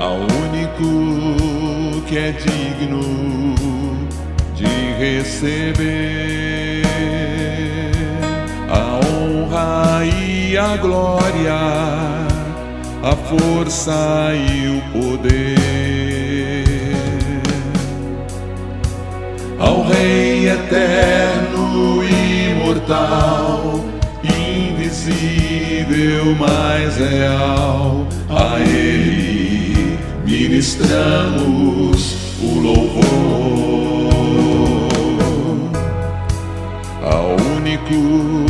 ao único que é digno de receber a honra e a glória, a força e o poder. Ao Rei eterno imortal, invisível, mas real, a Ele ministramos o louvor ao único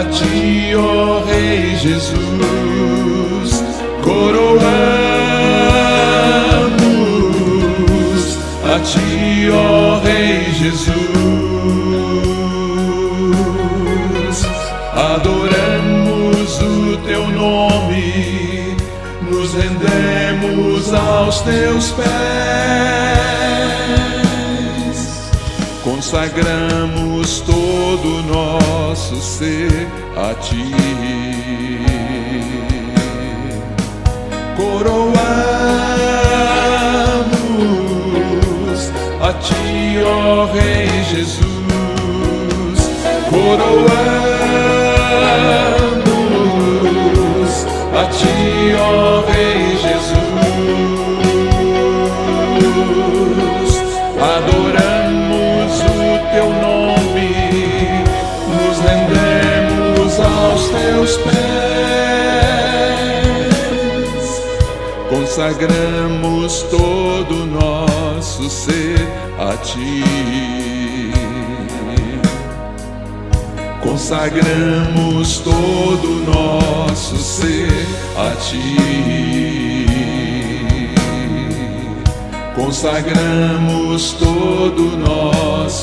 a Ti, ó Rei Jesus. Coroamos a Ti, ó Rei Jesus. Adoramos o Teu nome, nos rendemos aos Teus pés, consagramos todo o nosso ser a Ti. Coroamos a Ti, ó Rei Jesus. Coroamos Teus pés consagramos todo o nosso ser a Ti. Consagramos todo o nosso ser a Ti. Consagramos todo o nosso